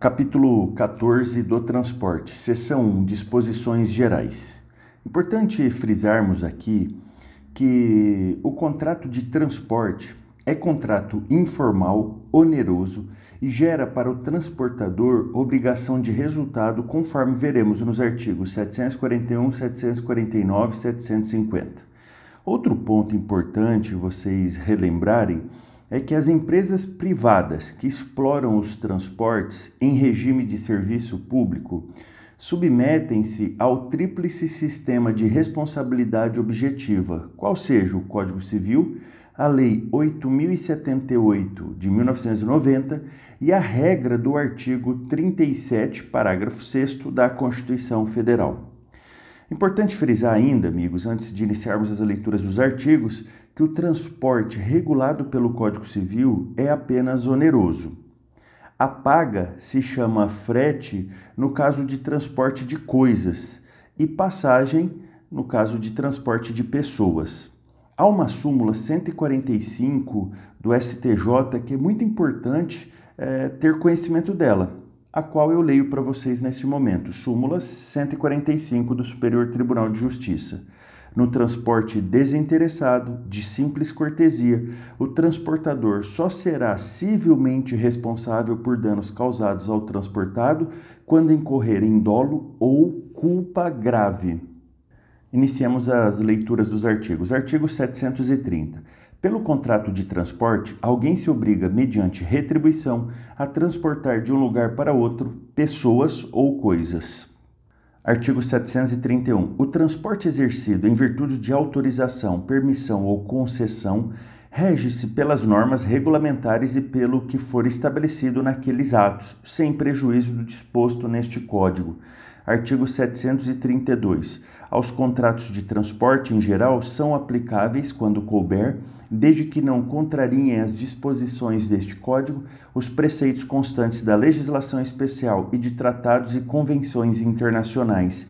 Capítulo 14 do Transporte, Seção 1 Disposições Gerais. Importante frisarmos aqui que o contrato de transporte é contrato informal, oneroso e gera para o transportador obrigação de resultado, conforme veremos nos artigos 741, 749 e 750. Outro ponto importante vocês relembrarem é que as empresas privadas que exploram os transportes em regime de serviço público submetem-se ao tríplice sistema de responsabilidade objetiva, qual seja o Código Civil, a Lei 8078 de 1990 e a regra do artigo 37, parágrafo 6 da Constituição Federal. Importante frisar ainda, amigos, antes de iniciarmos as leituras dos artigos, que o transporte regulado pelo Código Civil é apenas oneroso. A paga se chama frete no caso de transporte de coisas e passagem no caso de transporte de pessoas. Há uma súmula 145 do STJ que é muito importante é, ter conhecimento dela, a qual eu leio para vocês nesse momento. Súmula 145 do Superior Tribunal de Justiça. No transporte desinteressado, de simples cortesia, o transportador só será civilmente responsável por danos causados ao transportado quando incorrer em dolo ou culpa grave. Iniciamos as leituras dos artigos. Artigo 730. Pelo contrato de transporte, alguém se obriga, mediante retribuição, a transportar de um lugar para outro pessoas ou coisas. Artigo 731. O transporte exercido em virtude de autorização, permissão ou concessão rege-se pelas normas regulamentares e pelo que for estabelecido naqueles atos, sem prejuízo do disposto neste Código. Artigo 732. Aos contratos de transporte em geral são aplicáveis, quando couber, desde que não contrariem as disposições deste Código, os preceitos constantes da legislação especial e de tratados e convenções internacionais.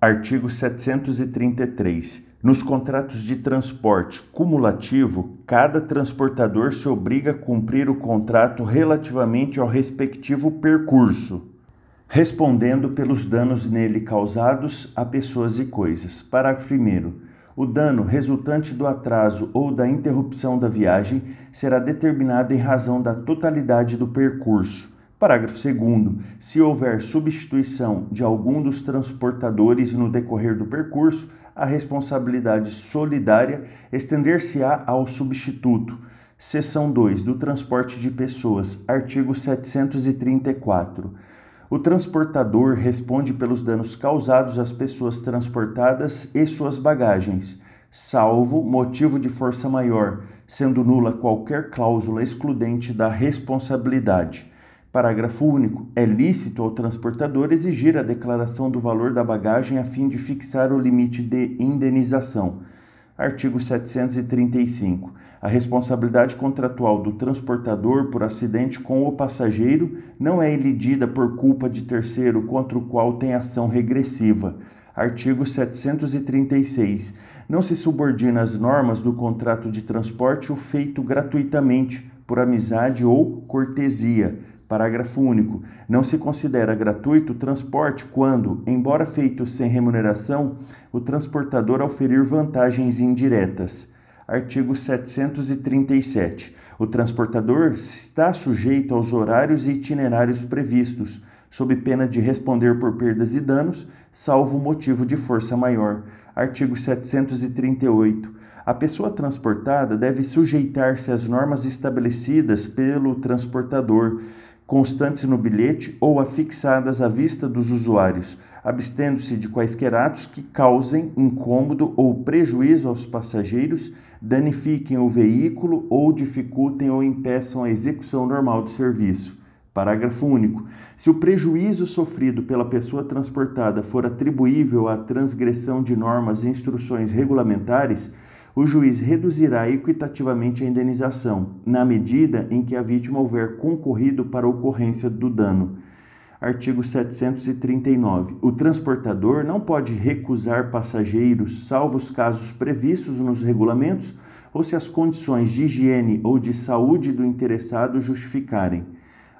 Artigo 733. Nos contratos de transporte cumulativo, cada transportador se obriga a cumprir o contrato relativamente ao respectivo percurso respondendo pelos danos nele causados a pessoas e coisas. Parágrafo 1. O dano resultante do atraso ou da interrupção da viagem será determinado em razão da totalidade do percurso. Parágrafo 2. Se houver substituição de algum dos transportadores no decorrer do percurso, a responsabilidade solidária estender-se-á ao substituto. Seção 2 do transporte de pessoas, artigo 734. O transportador responde pelos danos causados às pessoas transportadas e suas bagagens, salvo motivo de força maior, sendo nula qualquer cláusula excludente da responsabilidade. Parágrafo único. É lícito ao transportador exigir a declaração do valor da bagagem a fim de fixar o limite de indenização. Artigo 735. A responsabilidade contratual do transportador por acidente com o passageiro não é elidida por culpa de terceiro contra o qual tem ação regressiva. Artigo 736. Não se subordina às normas do contrato de transporte o feito gratuitamente, por amizade ou cortesia Parágrafo único. Não se considera gratuito o transporte quando, embora feito sem remuneração, o transportador oferir vantagens indiretas. Artigo 737. O transportador está sujeito aos horários e itinerários previstos, sob pena de responder por perdas e danos, salvo motivo de força maior. Artigo 738. A pessoa transportada deve sujeitar-se às normas estabelecidas pelo transportador constantes no bilhete ou afixadas à vista dos usuários, abstendo-se de quaisquer atos que causem incômodo ou prejuízo aos passageiros, danifiquem o veículo ou dificultem ou impeçam a execução normal do serviço. Parágrafo único. Se o prejuízo sofrido pela pessoa transportada for atribuível à transgressão de normas e instruções regulamentares, o juiz reduzirá equitativamente a indenização, na medida em que a vítima houver concorrido para a ocorrência do dano. Artigo 739. O transportador não pode recusar passageiros, salvo os casos previstos nos regulamentos ou se as condições de higiene ou de saúde do interessado justificarem.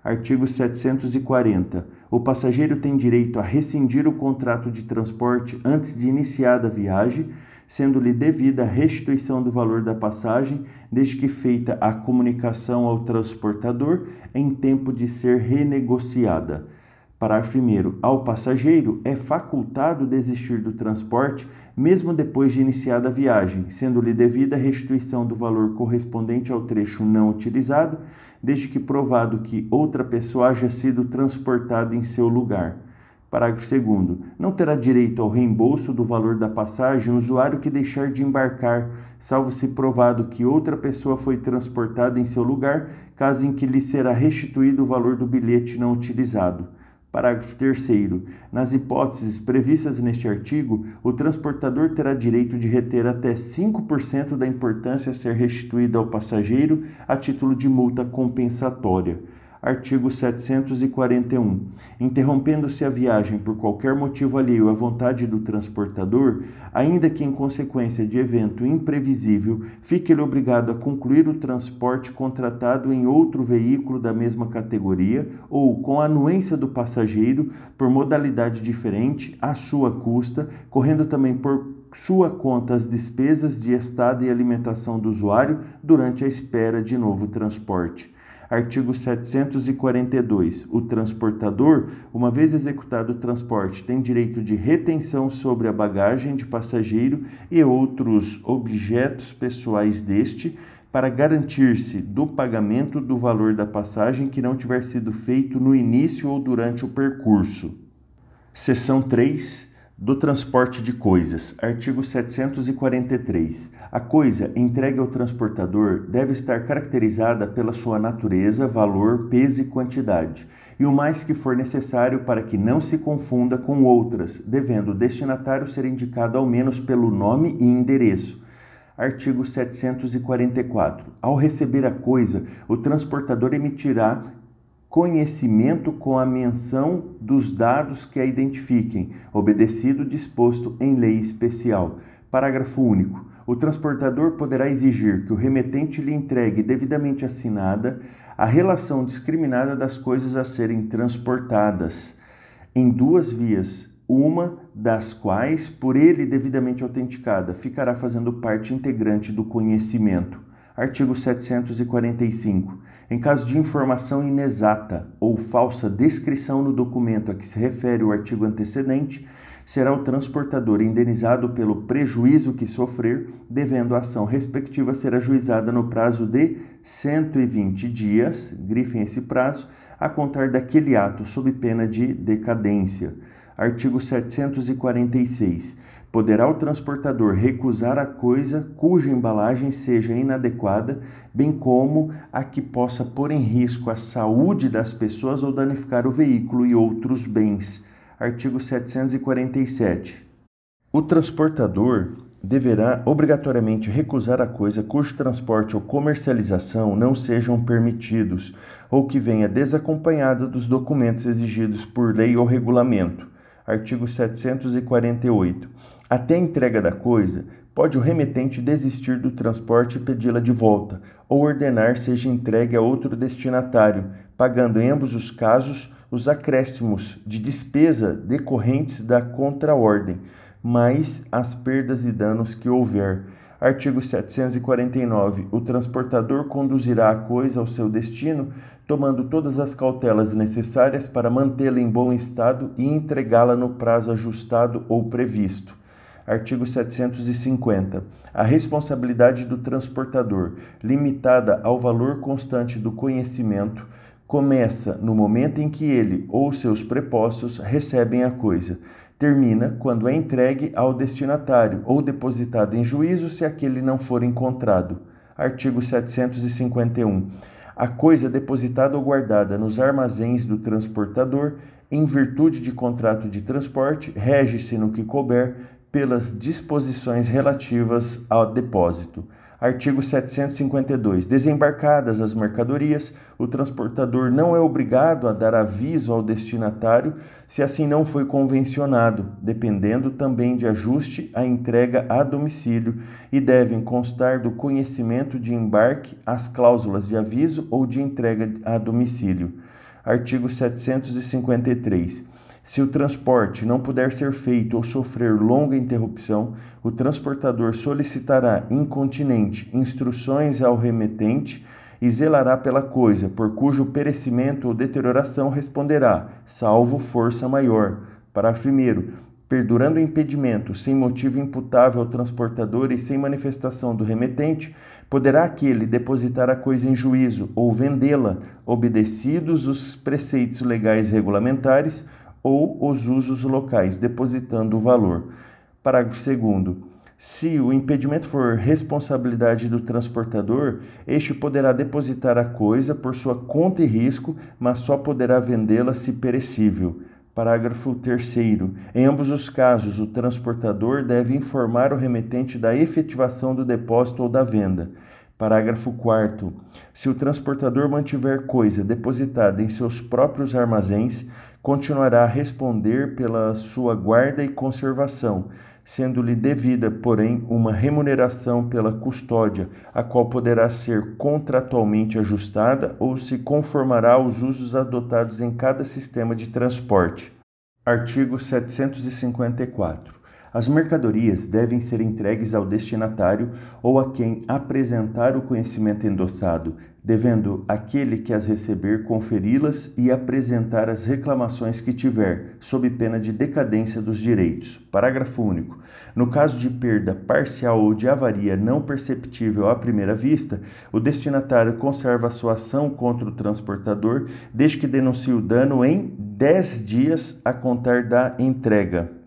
Artigo 740. O passageiro tem direito a rescindir o contrato de transporte antes de iniciada a viagem, sendo-lhe devida a restituição do valor da passagem, desde que feita a comunicação ao transportador em tempo de ser renegociada. Parágrafo 1. Ao passageiro é facultado desistir do transporte mesmo depois de iniciada a viagem, sendo-lhe devida a restituição do valor correspondente ao trecho não utilizado, desde que provado que outra pessoa haja sido transportada em seu lugar. Parágrafo 2. Não terá direito ao reembolso do valor da passagem o usuário que deixar de embarcar, salvo se provado que outra pessoa foi transportada em seu lugar, caso em que lhe será restituído o valor do bilhete não utilizado. Parágrafo 3. Nas hipóteses previstas neste artigo, o transportador terá direito de reter até 5% da importância a ser restituída ao passageiro a título de multa compensatória artigo 741. Interrompendo-se a viagem por qualquer motivo alheio à vontade do transportador, ainda que em consequência de evento imprevisível, fique ele obrigado a concluir o transporte contratado em outro veículo da mesma categoria ou com a anuência do passageiro por modalidade diferente à sua custa, correndo também por sua conta as despesas de estado e alimentação do usuário durante a espera de novo transporte. Artigo 742. O transportador, uma vez executado o transporte, tem direito de retenção sobre a bagagem de passageiro e outros objetos pessoais deste, para garantir-se do pagamento do valor da passagem que não tiver sido feito no início ou durante o percurso. Seção 3 do transporte de coisas. Artigo 743. A coisa entregue ao transportador deve estar caracterizada pela sua natureza, valor, peso e quantidade, e o mais que for necessário para que não se confunda com outras, devendo o destinatário ser indicado ao menos pelo nome e endereço. Artigo 744. Ao receber a coisa, o transportador emitirá conhecimento com a menção dos dados que a identifiquem, obedecido disposto em lei especial. Parágrafo único. O transportador poderá exigir que o remetente lhe entregue devidamente assinada a relação discriminada das coisas a serem transportadas, em duas vias, uma das quais, por ele devidamente autenticada, ficará fazendo parte integrante do conhecimento. Artigo 745. Em caso de informação inexata ou falsa descrição no documento a que se refere o artigo antecedente, será o transportador indenizado pelo prejuízo que sofrer, devendo a ação respectiva ser ajuizada no prazo de 120 dias, grifem esse prazo, a contar daquele ato sob pena de decadência. Artigo 746 poderá o transportador recusar a coisa cuja embalagem seja inadequada, bem como a que possa pôr em risco a saúde das pessoas ou danificar o veículo e outros bens. Artigo 747. O transportador deverá obrigatoriamente recusar a coisa cujo transporte ou comercialização não sejam permitidos ou que venha desacompanhada dos documentos exigidos por lei ou regulamento artigo 748. Até a entrega da coisa, pode o remetente desistir do transporte e pedi-la de volta, ou ordenar seja entregue a outro destinatário, pagando em ambos os casos os acréscimos de despesa decorrentes da contraordem, mais as perdas e danos que houver Artigo 749. O transportador conduzirá a coisa ao seu destino, tomando todas as cautelas necessárias para mantê-la em bom estado e entregá-la no prazo ajustado ou previsto. Artigo 750. A responsabilidade do transportador, limitada ao valor constante do conhecimento, começa no momento em que ele ou seus prepostos recebem a coisa termina quando é entregue ao destinatário ou depositado em juízo se aquele não for encontrado. Artigo 751. A coisa depositada ou guardada nos armazéns do transportador, em virtude de contrato de transporte, rege-se no que couber pelas disposições relativas ao depósito. Artigo 752. Desembarcadas as mercadorias, o transportador não é obrigado a dar aviso ao destinatário se assim não foi convencionado, dependendo também de ajuste a entrega a domicílio e devem constar do conhecimento de embarque as cláusulas de aviso ou de entrega a domicílio. Artigo 753. Se o transporte não puder ser feito ou sofrer longa interrupção, o transportador solicitará incontinente instruções ao remetente e zelará pela coisa, por cujo perecimento ou deterioração responderá, salvo força maior. Parágrafo 1 perdurando o impedimento sem motivo imputável ao transportador e sem manifestação do remetente, poderá aquele depositar a coisa em juízo ou vendê-la, obedecidos os preceitos legais regulamentares ou os usos locais, depositando o valor. Parágrafo 2 se o impedimento for responsabilidade do transportador, este poderá depositar a coisa por sua conta e risco, mas só poderá vendê-la se perecível. Parágrafo 3. Em ambos os casos, o transportador deve informar o remetente da efetivação do depósito ou da venda. Parágrafo 4. Se o transportador mantiver coisa depositada em seus próprios armazéns, continuará a responder pela sua guarda e conservação sendo-lhe devida, porém, uma remuneração pela custódia, a qual poderá ser contratualmente ajustada ou se conformará aos usos adotados em cada sistema de transporte. Artigo 754. As mercadorias devem ser entregues ao destinatário ou a quem apresentar o conhecimento endossado, devendo aquele que as receber conferi-las e apresentar as reclamações que tiver, sob pena de decadência dos direitos. Parágrafo único. No caso de perda parcial ou de avaria não perceptível à primeira vista, o destinatário conserva sua ação contra o transportador, desde que denuncie o dano em 10 dias a contar da entrega.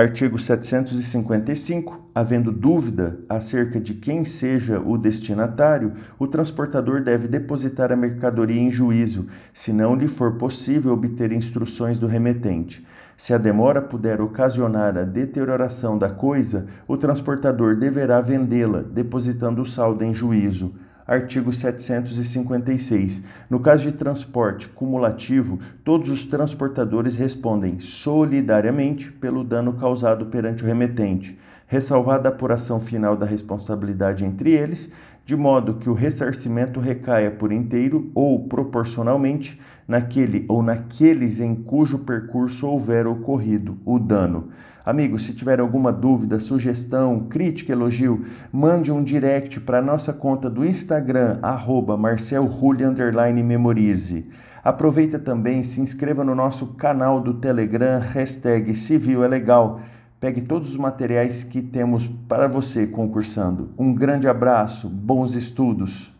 Artigo 755. Havendo dúvida acerca de quem seja o destinatário, o transportador deve depositar a mercadoria em juízo, se não lhe for possível obter instruções do remetente. Se a demora puder ocasionar a deterioração da coisa, o transportador deverá vendê-la, depositando o saldo em juízo artigo 756. No caso de transporte cumulativo, todos os transportadores respondem solidariamente pelo dano causado perante o remetente, ressalvada a apuração final da responsabilidade entre eles, de modo que o ressarcimento recaia por inteiro ou proporcionalmente naquele ou naqueles em cujo percurso houver ocorrido o dano. Amigo, se tiver alguma dúvida, sugestão, crítica, elogio, mande um direct para a nossa conta do Instagram, arroba memorize. Aproveita também, se inscreva no nosso canal do Telegram, hashtag Civil é Legal. Pegue todos os materiais que temos para você concursando. Um grande abraço, bons estudos!